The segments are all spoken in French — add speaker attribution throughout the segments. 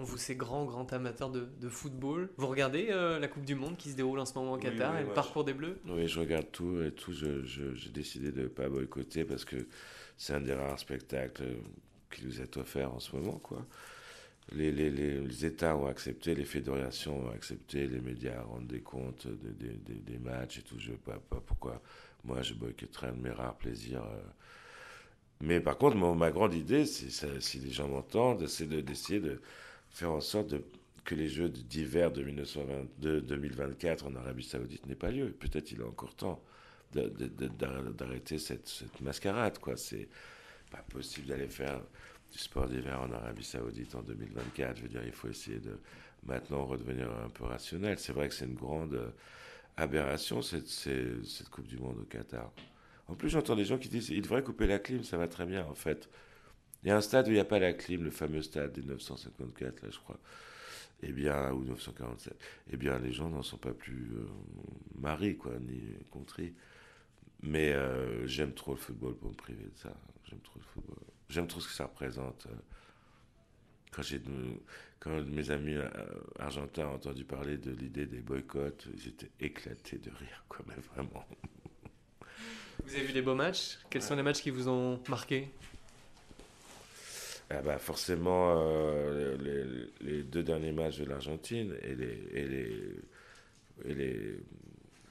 Speaker 1: on vous sait grand, grand amateur de, de football. Vous regardez euh, la Coupe du Monde qui se déroule en ce moment au Qatar et le parcours des Bleus?
Speaker 2: Oui, je regarde tout et tout. J'ai décidé de ne pas boycotter parce que c'est un des rares spectacles qui nous est offert en ce moment, quoi. Les, les, les, États ont accepté, les fédérations ont accepté, les médias rendent des comptes des, matchs et tout. Je ne sais pas, pas pourquoi moi je boycotterais un de mes rares plaisirs. Euh, mais par contre, ma grande idée, si les gens m'entendent, c'est d'essayer de, faire en sorte que les Jeux d'hiver de 2024 en Arabie Saoudite n'aient pas lieu. Peut-être il est encore temps d'arrêter cette, mascarade. quoi. C'est pas possible d'aller faire du sport d'hiver en Arabie Saoudite en 2024. Je veux dire, il faut essayer de maintenant redevenir un peu rationnel. C'est vrai que c'est une grande aberration, cette, cette Coupe du Monde au Qatar. En plus, j'entends des gens qui disent il devrait couper la clim, ça va très bien en fait. Il y a un stade où il n'y a pas la clim, le fameux stade des 954, là, je crois. Eh bien, ou 947. Eh bien, les gens n'en sont pas plus euh, maris, quoi, ni contris. Mais euh, j'aime trop le football pour me priver de ça. J'aime trop le football. J'aime trop ce que ça représente. Quand, j'ai, quand mes amis euh, argentins ont entendu parler de l'idée des boycotts, j'étais éclaté de rire, quoi, mais vraiment.
Speaker 1: Vous avez vu des beaux matchs? Quels sont les matchs qui vous ont marqué?
Speaker 2: Ah bah forcément, euh, les, deux derniers matchs de l'Argentine et les,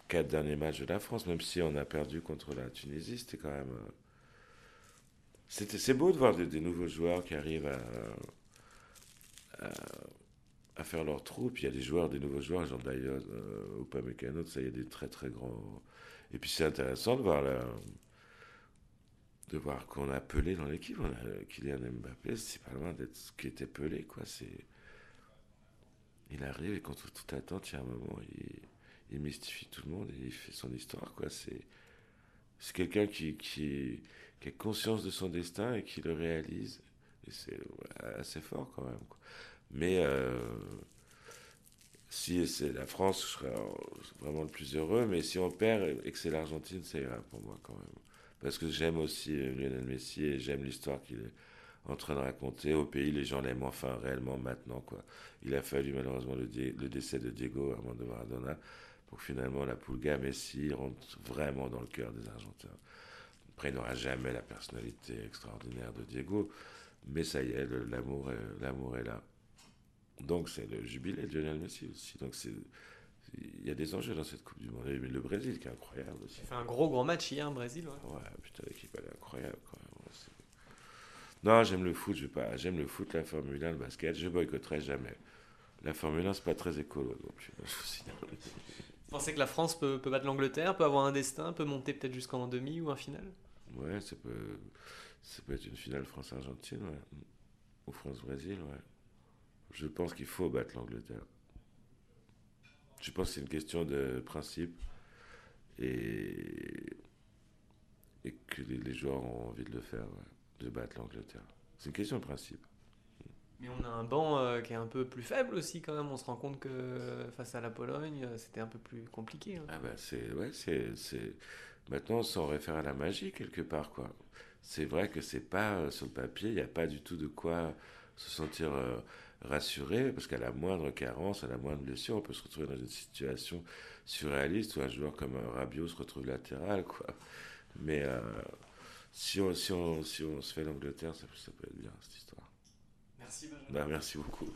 Speaker 2: quatre derniers matchs de la France, même si on a perdu contre la Tunisie, c'était quand même. Euh, c'est beau de voir des, nouveaux joueurs qui arrivent à, faire leur trou. Puis il y a des joueurs, des nouveaux joueurs, genre d'ailleurs, euh, Upamecano, ça, il y a des très très grands et puis c'est intéressant de voir, de voir qu'on a Pelé dans l'équipe. On a Kylian Mbappé, c'est pas loin d'être ce qui était Pelé, quoi. C'est... Il arrive et contre toute attente, il y a un moment, il, mystifie tout le monde et il fait son histoire, quoi. C'est, c'est quelqu'un qui, qui, qui, a conscience de son destin et qui le réalise. Et c'est assez fort quand même. Mais euh, si c'est la France, je serais vraiment le plus heureux. Mais si on perd et que c'est l'Argentine, ira pour moi quand même. Parce que j'aime aussi Lionel Messi et j'aime l'histoire qu'il est en train de raconter. Au pays, les gens l'aiment enfin réellement maintenant. Il a fallu malheureusement le, décès de Diego Armando Maradona pour que finalement la Pulga Messi rentre vraiment dans le cœur des Argentins. Après, il n'aura jamais la personnalité extraordinaire de Diego, mais ça y est, l'amour est là. Donc c'est le jubilé de Lionel Messi aussi. Donc c'est il y a des enjeux dans cette Coupe du Monde. Mais le Brésil qui est incroyable aussi.
Speaker 1: Il fait un gros gros match hier, Brésil. Ouais,
Speaker 2: ouais putain, l'équipe elle est incroyable quand même. non, j'aime le foot, je pas. J'aime le foot, la Formule 1, le basket. Je boycotterai jamais. La Formule 1, c'est pas très écolo non plus.
Speaker 1: Vous pensez que la France peut, peut battre l'Angleterre, peut avoir un destin, peut monter peut-être jusqu'en demi ou un final?
Speaker 2: Ouais, ça peut, ça peut être une finale France-Argentine, ouais. Ou France-Brésil, ouais. Je pense qu'il faut battre l'Angleterre. Je pense que c'est une question de principe et, et que les, joueurs ont envie de le faire, de battre l'Angleterre. C'est une question de principe.
Speaker 1: Mais on a un banc euh, qui est un peu plus faible aussi quand même. On se rend compte que face à la Pologne, euh, c'était un peu plus compliqué. Hein.
Speaker 2: Ah bah c'est ouais, c'est maintenant on s'en réfère à la magie quelque part quoi. C'est vrai que c'est pas euh, sur le papier, il n'y a pas du tout de quoi se sentir rassuré, parce qu'à la moindre carence, à la moindre blessure, on peut se retrouver dans une situation surréaliste où un joueur comme un Rabiot se retrouve latéral, quoi. Mais euh, si, on, si, on, si on se fait l'Angleterre, ça, ça, peut être bien, cette histoire.
Speaker 1: Merci, Benjamin.
Speaker 2: Bah, merci beaucoup.